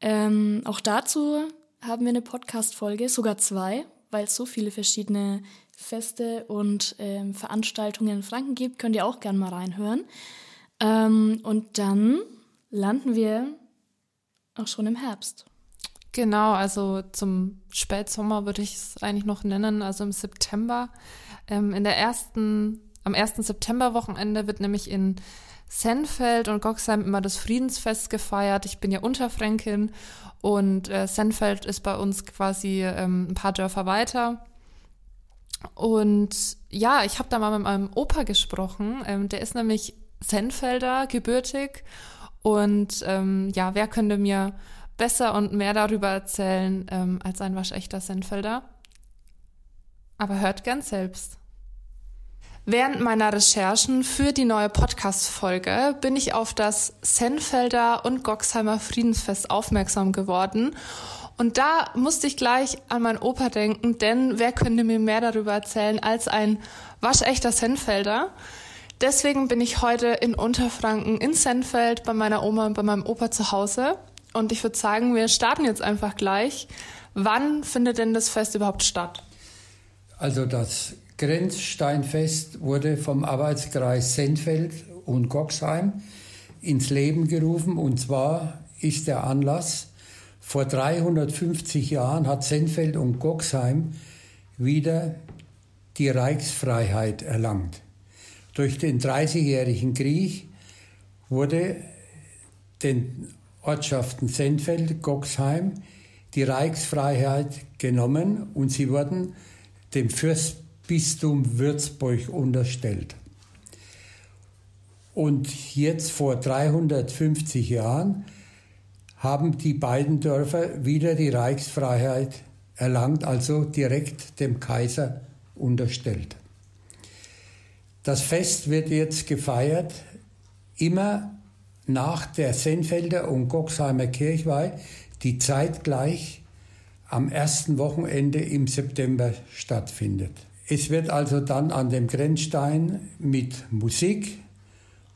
Ähm, auch dazu haben wir eine Podcast-Folge, sogar zwei, weil es so viele verschiedene Feste und ähm, Veranstaltungen in Franken gibt. Könnt ihr auch gerne mal reinhören. Ähm, und dann landen wir auch schon im Herbst. Genau, also zum Spätsommer würde ich es eigentlich noch nennen, also im September. Ähm, in der ersten am 1. September-Wochenende wird nämlich in Senfeld und Goxheim immer das Friedensfest gefeiert. Ich bin ja Unterfränkin und äh, Senfeld ist bei uns quasi ähm, ein paar Dörfer weiter. Und ja, ich habe da mal mit meinem Opa gesprochen. Ähm, der ist nämlich Senfelder, gebürtig. Und ähm, ja, wer könnte mir besser und mehr darüber erzählen ähm, als ein waschechter Senfelder? Aber hört gern selbst. Während meiner Recherchen für die neue Podcast-Folge bin ich auf das Senfelder und Goxheimer Friedensfest aufmerksam geworden. Und da musste ich gleich an meinen Opa denken, denn wer könnte mir mehr darüber erzählen als ein waschechter Senfelder? Deswegen bin ich heute in Unterfranken in Senfeld bei meiner Oma und bei meinem Opa zu Hause. Und ich würde sagen, wir starten jetzt einfach gleich. Wann findet denn das Fest überhaupt statt? Also das Grenzsteinfest wurde vom Arbeitskreis Senfeld und Goxheim ins Leben gerufen. Und zwar ist der Anlass, vor 350 Jahren hat Senfeld und Goxheim wieder die Reichsfreiheit erlangt. Durch den Dreißigjährigen Krieg wurde den Ortschaften Senfeld, Goxheim die Reichsfreiheit genommen und sie wurden dem Fürst Bistum Würzburg unterstellt. Und jetzt vor 350 Jahren haben die beiden Dörfer wieder die Reichsfreiheit erlangt, also direkt dem Kaiser unterstellt. Das Fest wird jetzt gefeiert, immer nach der Senfelder und Goxheimer Kirchweih, die zeitgleich am ersten Wochenende im September stattfindet. Es wird also dann an dem Grenzstein mit Musik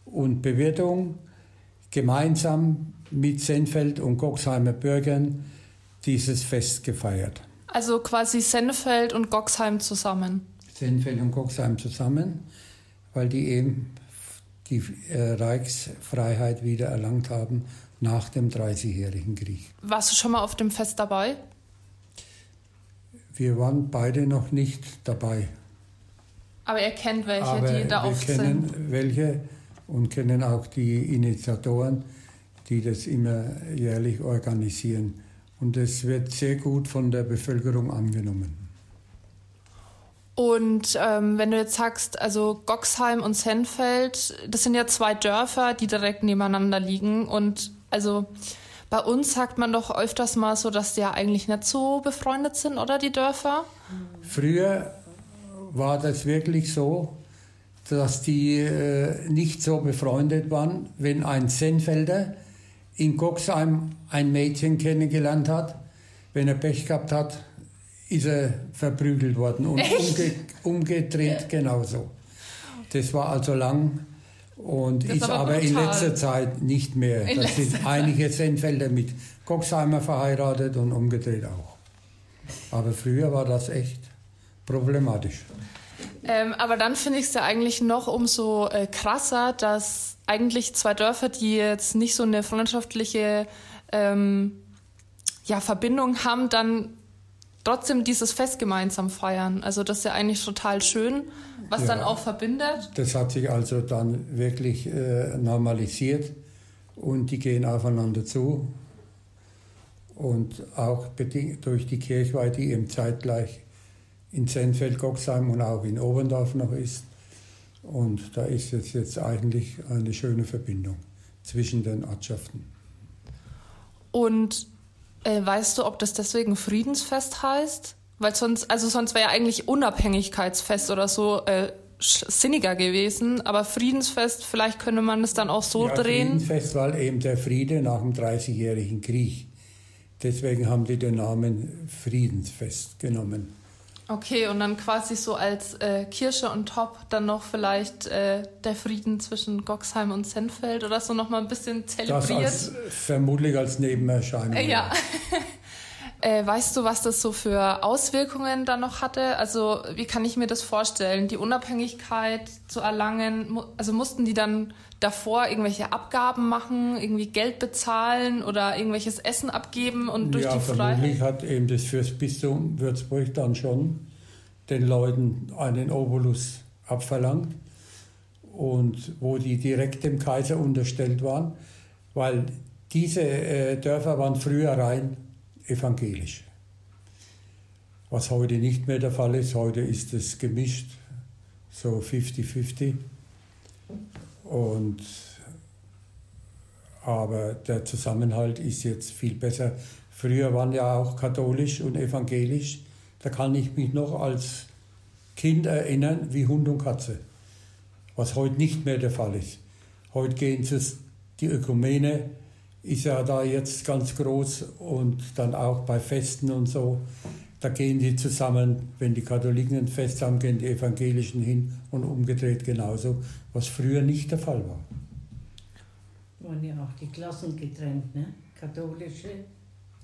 und Bewirtung gemeinsam mit Senfeld und Goxheimer Bürgern dieses Fest gefeiert. Also quasi Senfeld und Goxheim zusammen. Senfeld und Goxheim zusammen, weil die eben die äh, Reichsfreiheit wieder erlangt haben nach dem Dreißigjährigen Krieg. Warst du schon mal auf dem Fest dabei? Wir waren beide noch nicht dabei. Aber ihr kennt welche, Aber die da wir oft kennen sind. welche und kennen auch die Initiatoren, die das immer jährlich organisieren. Und es wird sehr gut von der Bevölkerung angenommen. Und ähm, wenn du jetzt sagst, also Goxheim und Senfeld, das sind ja zwei Dörfer, die direkt nebeneinander liegen. Und also bei uns sagt man doch öfters mal so, dass die ja eigentlich nicht so befreundet sind, oder die Dörfer? Früher war das wirklich so, dass die äh, nicht so befreundet waren, wenn ein Senfelder in Goxheim ein Mädchen kennengelernt hat. Wenn er Pech gehabt hat, ist er verprügelt worden und umge umgedreht genauso. Das war also lang und Das ist aber in letzter Zeit nicht mehr. In Das sind einige Senfelder mit Goxheimer verheiratet und umgedreht auch. Aber früher war das echt problematisch. Ähm, aber dann finde ich es ja eigentlich noch umso äh, krasser, dass eigentlich zwei Dörfer, die jetzt nicht so eine freundschaftliche ähm, ja, Verbindung haben, dann trotzdem dieses Fest gemeinsam feiern. Also das ist ja eigentlich total schön, was Ja. dann auch verbindet. Das hat sich also dann wirklich äh, normalisiert und die gehen aufeinander zu. Und auch bedingt durch die Kirchweih, die eben zeitgleich in Senfeld-Goxheim und auch in Oberndorf noch ist. Und da ist jetzt, jetzt eigentlich eine schöne Verbindung zwischen den Ortschaften. Und äh, weißt du, ob das deswegen Friedensfest heißt? Weil sonst, also sonst wäre ja eigentlich Unabhängigkeitsfest oder so äh, sinniger gewesen. Aber Friedensfest, vielleicht könnte man es dann auch so ja, drehen. Friedensfest war eben der Friede nach dem Dreißigjährigen Krieg. Deswegen haben die den Namen Friedensfest genommen. Okay, und dann quasi so als äh, Kirsche und Top dann noch vielleicht äh, der Frieden zwischen Goxheim und Senfeld oder so nochmal ein bisschen Das zelebriert. als, vermutlich als Nebenerscheinung. Äh, ja. äh, weißt du, was das so für Auswirkungen dann noch hatte? Also, wie kann ich mir das vorstellen? Die Unabhängigkeit zu erlangen, also mussten die dann davor irgendwelche Abgaben machen, irgendwie Geld bezahlen oder irgendwelches Essen abgeben und durch ja, die vermutlich Freiheit? hat eben das Fürstbistum Würzburg dann schon den Leuten einen Obolus abverlangt und wo die direkt dem Kaiser unterstellt waren, weil diese äh, Dörfer waren früher rein evangelisch. Was heute nicht mehr der Fall ist. Heute ist es gemischt, so 50-50. Und aber der Zusammenhalt ist jetzt viel besser. Früher waren ja auch katholisch und evangelisch. Da kann ich mich noch als Kind erinnern wie Hund und Katze. Was heute nicht mehr der Fall ist. Heute gehen die Ökumene ist ja da jetzt ganz groß und dann auch bei Festen und so. Da gehen die zusammen, wenn die Katholiken ein Fest haben, gehen die Evangelischen hin und umgedreht genauso, was früher nicht der Fall war. waren ja auch die Klassen getrennt, ne? Katholische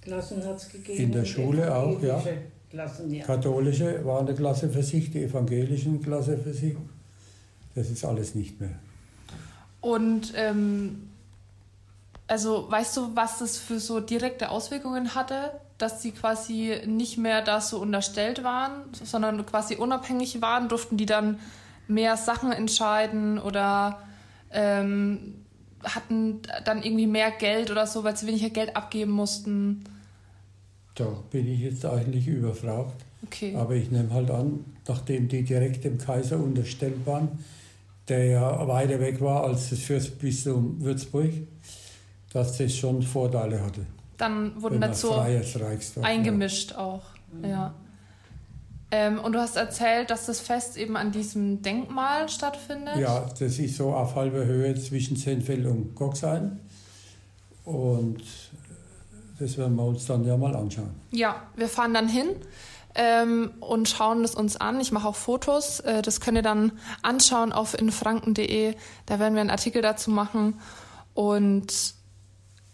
Klassen hat es gegeben. In der Schule auch, ja. Klassen, ja. Katholische waren eine Klasse für sich, die evangelischen Klasse für sich. Das ist alles nicht mehr. Und ähm, also weißt du, was das für so direkte Auswirkungen hatte, dass sie quasi nicht mehr da so unterstellt waren, sondern quasi unabhängig waren? Durften die dann mehr Sachen entscheiden oder ähm, hatten dann irgendwie mehr Geld oder so, weil sie weniger Geld abgeben mussten? Da bin ich jetzt eigentlich überfragt. Okay. Aber ich nehme halt an, nachdem die direkt dem Kaiser unterstellt waren, der ja weiter weg war als das Fürstbistum Würzburg, dass das schon Vorteile hatte. Dann wurden war. eingemischt auch. Ja. Ähm, und du hast erzählt, dass das Fest eben an diesem Denkmal stattfindet. Ja, das ist so auf halber Höhe zwischen Senfeld und Goxheim. Und das werden wir uns dann ja mal anschauen. Ja, wir fahren dann hin ähm, und schauen es uns an. Ich mache auch Fotos. Äh, das könnt ihr dann anschauen auf infranken.de. Da werden wir einen Artikel dazu machen. Und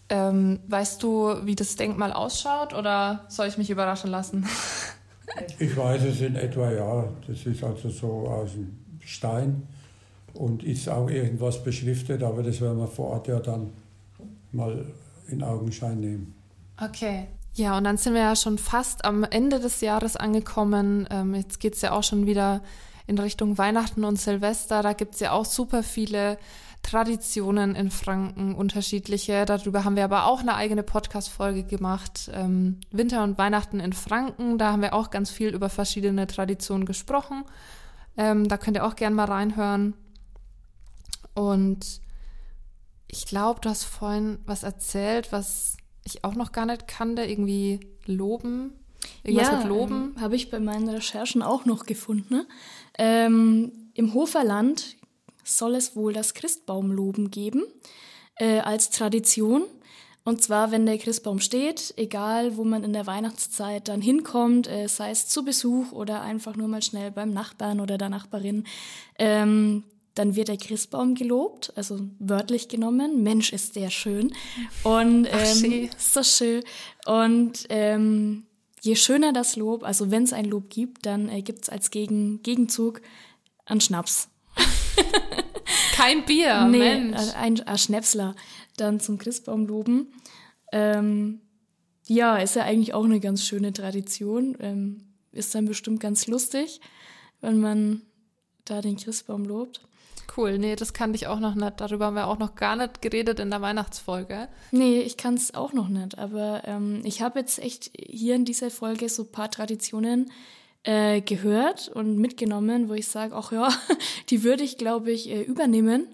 ähm, weißt du, wie das Denkmal ausschaut oder soll ich mich überraschen lassen? Ich weiß es in etwa, ja. Das ist also so aus dem Stein und ist auch irgendwas beschriftet, aber das werden wir vor Ort ja dann mal in Augenschein nehmen. Okay. Ja, und dann sind wir ja schon fast am Ende des Jahres angekommen. Ähm, jetzt geht es ja auch schon wieder in Richtung Weihnachten und Silvester. Da gibt es ja auch super viele Traditionen in Franken, unterschiedliche. Darüber haben wir aber auch eine eigene Podcast-Folge gemacht. Ähm, Winter und Weihnachten in Franken. Da haben wir auch ganz viel über verschiedene Traditionen gesprochen. Ähm, da könnt ihr auch gerne mal reinhören. Und ich glaube, du hast vorhin was erzählt, was ich auch noch gar nicht kannte, irgendwie loben. Irgendwas ja, mit loben. Ähm, habe ich bei meinen Recherchen auch noch gefunden. Ne? Ähm, Im Hoferland soll es wohl das Christbaumloben geben äh, als Tradition. Und zwar, wenn der Christbaum steht, egal wo man in der Weihnachtszeit dann hinkommt, äh, sei es zu Besuch oder einfach nur mal schnell beim Nachbarn oder der Nachbarin, ähm, dann wird der Christbaum gelobt, also wörtlich genommen. Mensch, ist der schön. Und ähm, Ach, schön. so schön. Und ähm, je schöner das Lob, also wenn es ein Lob gibt, dann äh, gibt es als Gegen Gegenzug einen Schnaps. Kein Bier, nee, Mensch. Ein, ein Schnäpsler dann zum Christbaum loben. Ähm, ja, ist ja eigentlich auch eine ganz schöne Tradition. Ähm, ist dann bestimmt ganz lustig, wenn man da den Christbaum lobt. Cool, nee, das kannte ich auch noch nicht. Darüber haben wir auch noch gar nicht geredet in der Weihnachtsfolge. Nee, ich kann es auch noch nicht. Aber ähm, ich habe jetzt echt hier in dieser Folge so ein paar Traditionen äh, gehört und mitgenommen, wo ich sage, ach ja, die würde ich, glaube ich, äh, übernehmen.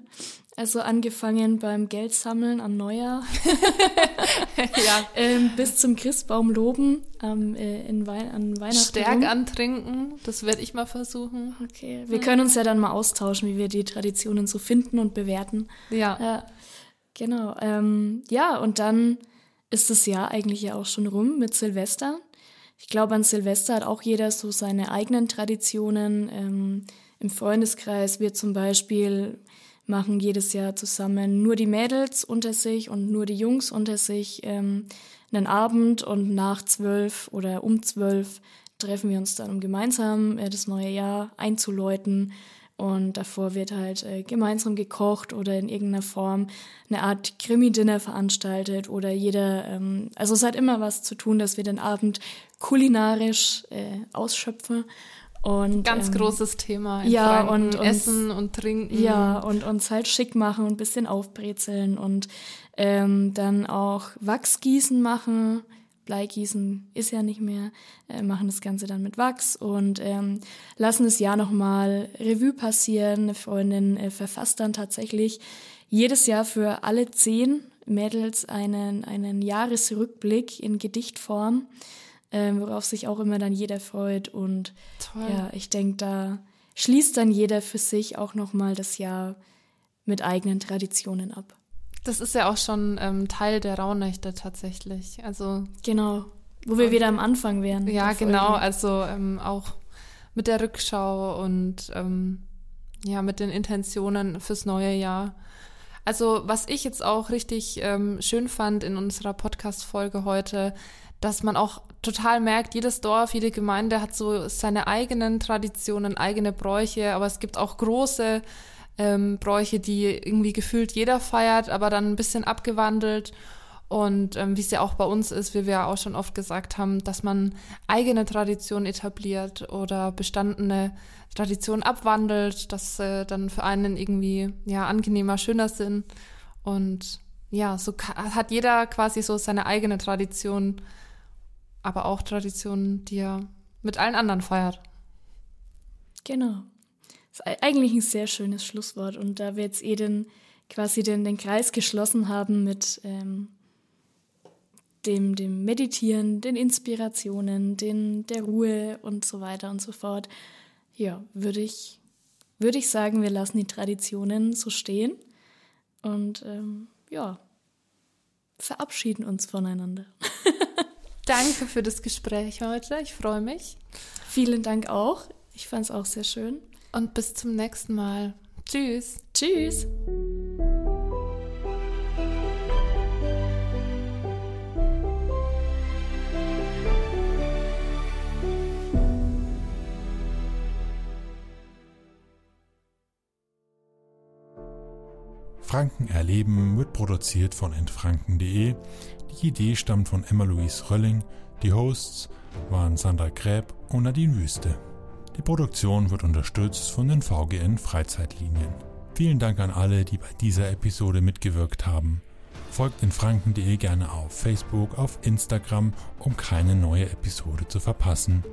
Also angefangen beim Geldsammeln am Neujahr ja. ähm, bis zum Christbaum loben ähm, äh, in Wei an Weihnachten. Stärk antrinken, das werde ich mal versuchen. Okay, wir können uns ja dann mal austauschen, wie wir die Traditionen so finden und bewerten. Ja. ja genau. Ähm, ja, und dann ist das Jahr eigentlich ja auch schon rum mit Silvester. Ich glaube, an Silvester hat auch jeder so seine eigenen Traditionen. Ähm, Im Freundeskreis wird zum Beispiel machen jedes Jahr zusammen nur die Mädels unter sich und nur die Jungs unter sich ähm, einen Abend und nach zwölf oder um zwölf treffen wir uns dann, um gemeinsam äh, das neue Jahr einzuläuten. Und davor wird halt äh, gemeinsam gekocht oder in irgendeiner Form eine Art Krimi-Dinner veranstaltet oder jeder, ähm, also es hat immer was zu tun, dass wir den Abend kulinarisch äh, ausschöpfen und, Ganz ähm, großes Thema. ja, und, und Essen und Trinken. Ja, und uns halt schick machen und ein bisschen aufbrezeln und ähm, dann auch Wachsgießen machen. Bleigießen ist ja nicht mehr, äh, machen das Ganze dann mit Wachs und ähm, lassen das Jahr nochmal Revue passieren. Eine Freundin äh, verfasst dann tatsächlich jedes Jahr für alle zehn Mädels einen, einen Jahresrückblick in Gedichtform ähm, worauf sich auch immer dann jeder freut. Und Toll. ja, ich denke, da schließt dann jeder für sich auch nochmal das Jahr mit eigenen Traditionen ab. Das ist ja auch schon ähm, Teil der Rauhnächte tatsächlich. Also genau, wo wir wieder am Anfang wären. Ja, genau. Also ähm, auch mit der Rückschau und ähm, ja mit den Intentionen fürs neue Jahr. Also was ich jetzt auch richtig ähm, schön fand in unserer Podcast-Folge heute, dass man auch total merkt, jedes Dorf, jede Gemeinde hat so seine eigenen Traditionen, eigene Bräuche, aber es gibt auch große ähm, Bräuche, die irgendwie gefühlt jeder feiert, aber dann ein bisschen abgewandelt. Und ähm, wie es ja auch bei uns ist, wie wir ja auch schon oft gesagt haben, dass man eigene Traditionen etabliert oder bestandene Traditionen abwandelt, dass äh, dann für einen irgendwie ja angenehmer, schöner sind. Und ja, so hat jeder quasi so seine eigene Tradition aber auch Traditionen, die er mit allen anderen feiert. Genau. Das ist eigentlich ein sehr schönes Schlusswort. Und da wir jetzt eh den, quasi den, den Kreis geschlossen haben mit ähm, dem, dem Meditieren, den Inspirationen, den, der Ruhe und so weiter und so fort, ja, würde ich, würde ich sagen, wir lassen die Traditionen so stehen und ähm, ja, verabschieden uns voneinander. Danke für das Gespräch heute. Ich freue mich. Vielen Dank auch. Ich fand es auch sehr schön und bis zum nächsten Mal. Tschüss. Tschüss. Franken erleben wird produziert von entfranken.de. Die Idee stammt von Emma-Louise Rölling. Die Hosts waren Sandra Gräb und Nadine Wüste. Die Produktion wird unterstützt von den VGN Freizeitlinien. Vielen Dank an alle, die bei dieser Episode mitgewirkt haben. Folgt in franken.de gerne auf Facebook, auf Instagram, um keine neue Episode zu verpassen.